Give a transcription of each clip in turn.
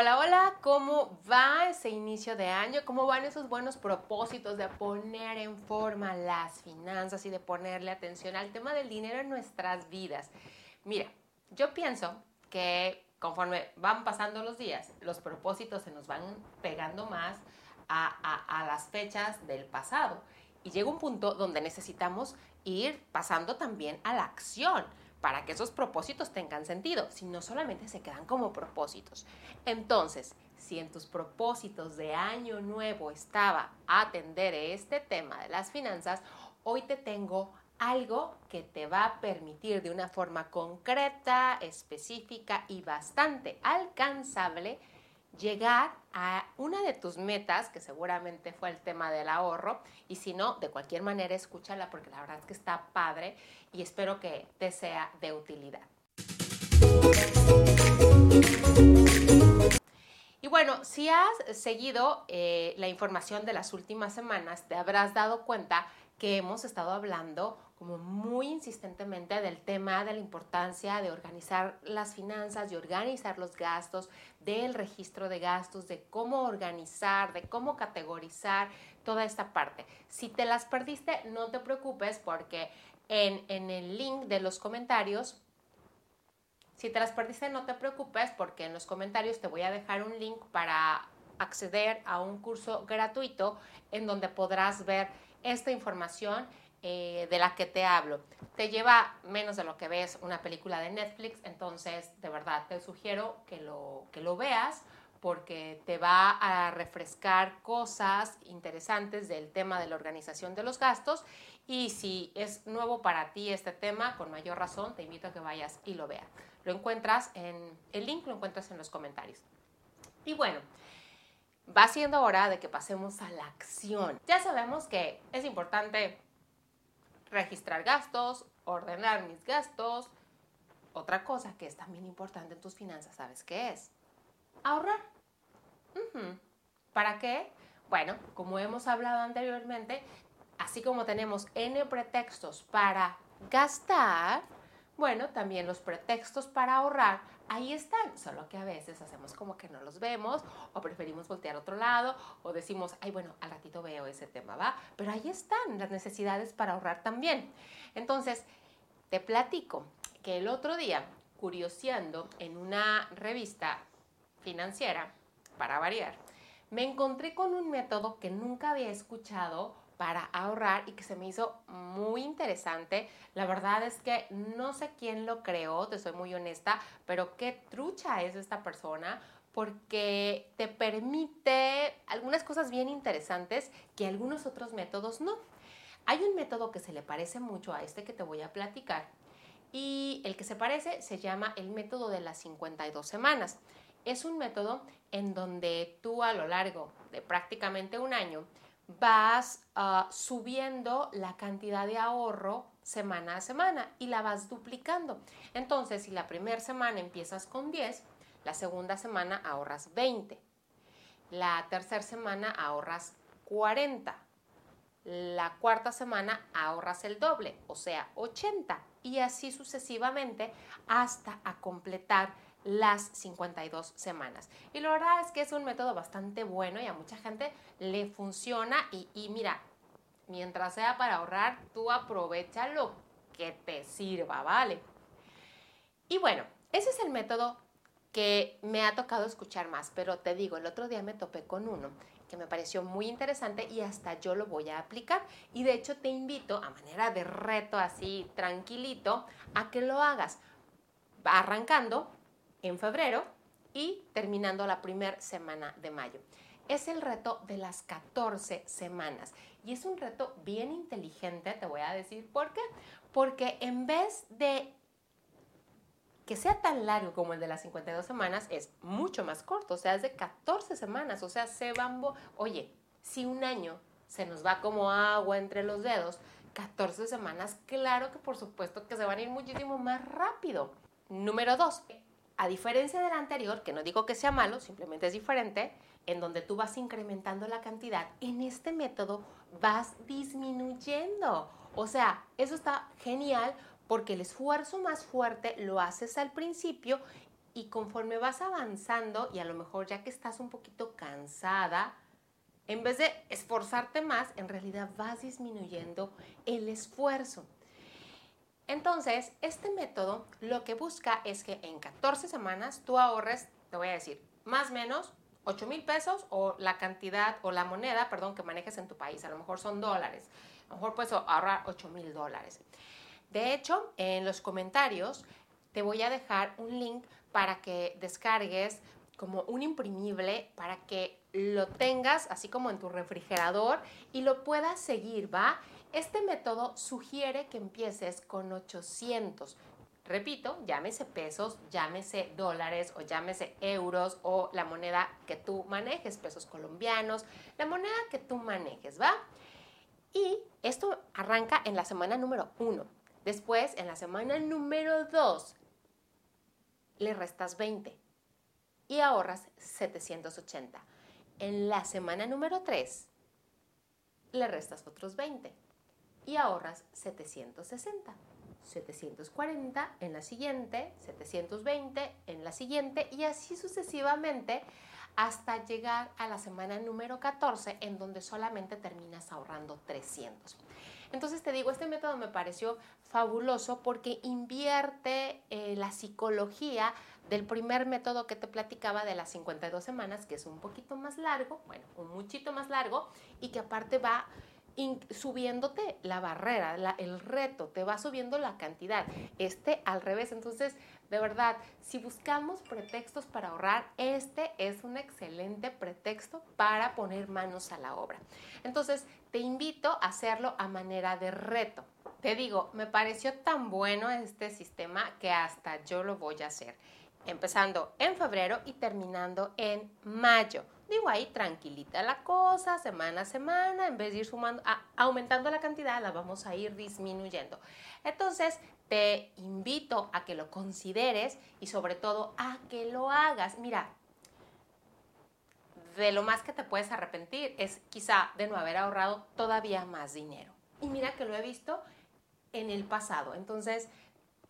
Hola, hola, ¿cómo va ese inicio de año? ¿Cómo van esos buenos propósitos de poner en forma las finanzas y de ponerle atención al tema del dinero en nuestras vidas? Mira, yo pienso que conforme van pasando los días, los propósitos se nos van pegando más a, las fechas del pasado. Y llega un punto donde necesitamos ir pasando también a la acción para que esos propósitos tengan sentido, si no solamente se quedan como propósitos. Entonces, si en tus propósitos de año nuevo estaba atender este tema de las finanzas, hoy te tengo algo que te va a permitir de una forma concreta, específica y bastante alcanzable llegar a una de tus metas, que seguramente fue el tema del ahorro, y si no, de cualquier manera escúchala porque la verdad es que está padre y espero que te sea de utilidad. Y bueno, si has seguido eh, la información de las últimas semanas, te habrás dado cuenta que hemos estado hablando como muy insistentemente del tema de la importancia de organizar las finanzas, de organizar los gastos, del registro de gastos, de cómo organizar, de cómo categorizar toda esta parte. Si te las perdiste, no te preocupes porque en, en el link de los comentarios si te las perdiste, no te preocupes porque en los comentarios te voy a dejar un link para acceder a un curso gratuito en donde podrás ver esta información eh, de la que te hablo. Te lleva menos de lo que ves una película de Netflix, entonces de verdad te sugiero que lo, que lo veas porque te va a refrescar cosas interesantes del tema de la organización de los gastos y si es nuevo para ti este tema, con mayor razón te invito a que vayas y lo veas. Lo encuentras en el link, lo encuentras en los comentarios. Y bueno, va siendo hora de que pasemos a la acción. Ya sabemos que es importante registrar gastos, ordenar mis gastos. Otra cosa que es también importante en tus finanzas, ¿sabes qué es? Ahorrar. ¿Para qué? Bueno, como hemos hablado anteriormente, así como tenemos N pretextos para gastar, bueno, también los pretextos para ahorrar, ahí están, solo que a veces hacemos como que no los vemos o preferimos voltear a otro lado o decimos, ay, bueno, al ratito veo ese tema, ¿va? Pero ahí están las necesidades para ahorrar también. Entonces, te platico que el otro día, curioseando en una revista financiera, para variar, me encontré con un método que nunca había escuchado para ahorrar y que se me hizo muy interesante. La verdad es que no sé quién lo creó, te soy muy honesta, pero qué trucha es esta persona porque te permite algunas cosas bien interesantes que algunos otros métodos no. Hay un método que se le parece mucho a este que te voy a platicar y el que se parece se llama el método de las 52 semanas. Es un método en donde tú a lo largo de prácticamente un año vas ah, subiendo la cantidad de ahorro semana a semana y la vas duplicando. Entonces, si la primera semana empiezas con 10, la segunda semana ahorras 20, la tercera semana ahorras 40, la cuarta semana ahorras el doble, o sea, 80, y así sucesivamente hasta a completar las 52 semanas. Y la verdad es que es un método bastante bueno y a mucha gente le funciona y, mira, mientras sea para ahorrar, tú aprovecha lo que te sirva, ¿vale? Y bueno, ese es el método que me ha tocado escuchar más, pero te digo, el otro día me topé con uno que me pareció muy interesante y hasta yo lo voy a aplicar. Y de hecho te invito a manera de reto así tranquilito a que lo hagas arrancando en febrero y terminando la primera semana de mayo. Es el reto de las 14 semanas y es un reto bien inteligente, te voy a decir por qué. Porque en vez de que sea tan largo como el de las 52 semanas, es mucho más corto, o sea, es de 14 semanas, o sea, se bambo. Oye, si un año se nos va como agua entre los dedos, 14 semanas, claro que por supuesto que se van a ir muchísimo más rápido. Número 2, a diferencia del anterior, que no digo que sea malo, simplemente es diferente, en donde tú vas incrementando la cantidad, en este método vas disminuyendo. O sea, eso está genial porque el esfuerzo más fuerte lo haces al principio y conforme vas avanzando y a lo mejor ya que estás un poquito cansada, en vez de esforzarte más, en realidad vas disminuyendo el esfuerzo. Entonces, este método lo que busca es que en 14 semanas tú ahorres, te voy a decir, más o menos 8 mil pesos o la cantidad o la moneda, perdón, que manejes en tu país. A lo mejor son dólares. A lo mejor puedes ahorrar 8 mil dólares. De hecho, en los comentarios te voy a dejar un link para que descargues como un imprimible para que lo tengas así como en tu refrigerador y lo puedas seguir, ¿va? Este método sugiere que empieces con 800. Repito, llámese pesos, llámese dólares o llámese euros o la moneda que tú manejes, pesos colombianos, la moneda que tú manejes, ¿va? Y esto arranca en la semana número 1. Después, en la semana número 2, le restas 20 y ahorras 780. En la semana número 3, le restas otros 20 y ahorras 760. 740 en la siguiente, 720 en la siguiente y así sucesivamente hasta llegar a la semana número 14 en donde solamente terminas ahorrando 300. Entonces te digo, este método me pareció fabuloso porque invierte eh, la psicología del primer método que te platicaba de las 52 semanas, que es un poquito más largo, bueno, un muchito más largo y que aparte va subiéndote la barrera, el reto, te va subiendo la cantidad. Este al revés. Entonces, de verdad, si buscamos pretextos para ahorrar, este es un excelente pretexto para poner manos a la obra. Entonces, te invito a hacerlo a manera de reto. Te digo, me pareció tan bueno este sistema que hasta yo lo voy a hacer, empezando en febrero y terminando en mayo. Digo ahí tranquilita la cosa, semana a semana, en vez de ir sumando, aumentando la cantidad, la vamos a ir disminuyendo. Entonces, te invito a que lo consideres y sobre todo a que lo hagas. Mira, de lo más que te puedes arrepentir es quizá de no haber ahorrado todavía más dinero. Y mira que lo he visto en el pasado. Entonces,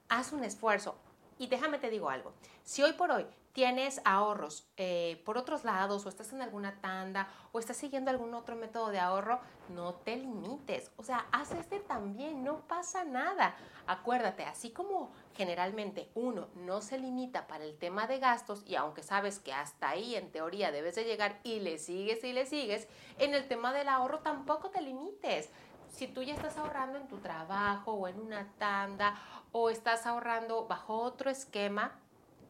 haz un esfuerzo. Y déjame te digo algo. Si hoy por hoy tienes ahorros eh, por otros lados o estás en alguna tanda o estás siguiendo algún otro método de ahorro, no te limites. O sea, haz este también, no pasa nada. Acuérdate, así como generalmente uno no se limita para el tema de gastos y aunque sabes que hasta ahí en teoría debes de llegar y le sigues y le sigues, en el tema del ahorro tampoco te limites si tú ya estás ahorrando en tu trabajo o en una tanda o estás ahorrando bajo otro esquema,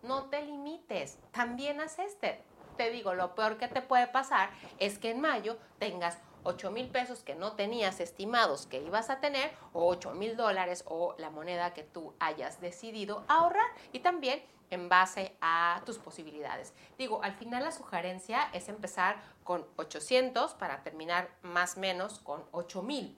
no te limites, también haz este. Te digo, lo peor que te puede pasar es que en mayo tengas 8 mil pesos que no tenías estimados que ibas a tener o 8 mil dólares o la moneda que tú hayas decidido ahorrar y también en base a tus posibilidades. Digo, al final la sugerencia es empezar con 800 para terminar más o menos con 8 mil.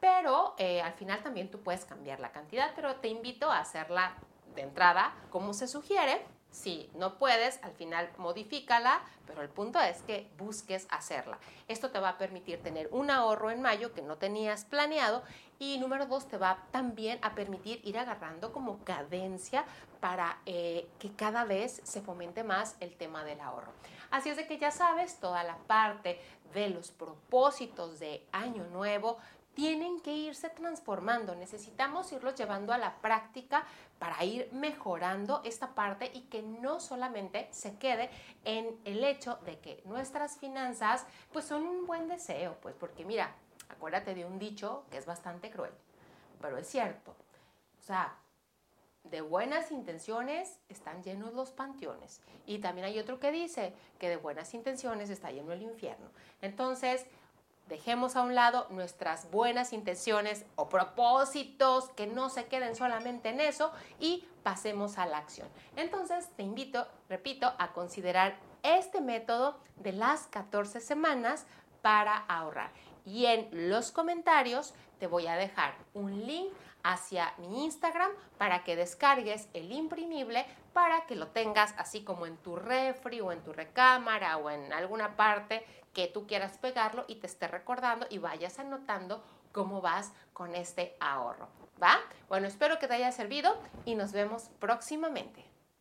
Pero eh, al final también tú puedes cambiar la cantidad, pero te invito a hacerla de entrada como se sugiere. Si no puedes, al final modifícala, pero el punto es que busques hacerla. Esto te va a permitir tener un ahorro en mayo que no tenías planeado y número dos, te va también a permitir ir agarrando como cadencia para eh, que cada vez se fomente más el tema del ahorro. Así es de que ya sabes, toda la parte de los propósitos de año nuevo tienen que irse transformando. Necesitamos irlos llevando a la práctica para ir mejorando esta parte y que no solamente se quede en el hecho de que nuestras finanzas pues son un buen deseo, pues porque mira, acuérdate de un dicho que es bastante cruel, pero es cierto. O sea, de buenas intenciones están llenos los panteones. Y también hay otro que dice que de buenas intenciones está lleno el infierno. Entonces, Dejemos a un lado nuestras buenas intenciones o propósitos que no se queden solamente en eso y pasemos a la acción. Entonces te invito, repito, a considerar este método de las 14 semanas para ahorrar. Y en los comentarios te voy a dejar un link hacia mi Instagram para que descargues el imprimible para que lo tengas así como en tu refri o en tu recámara o en alguna parte que tú quieras pegarlo y te esté recordando y vayas anotando cómo vas con este ahorro. ¿Va? Bueno, espero que te haya servido y nos vemos próximamente.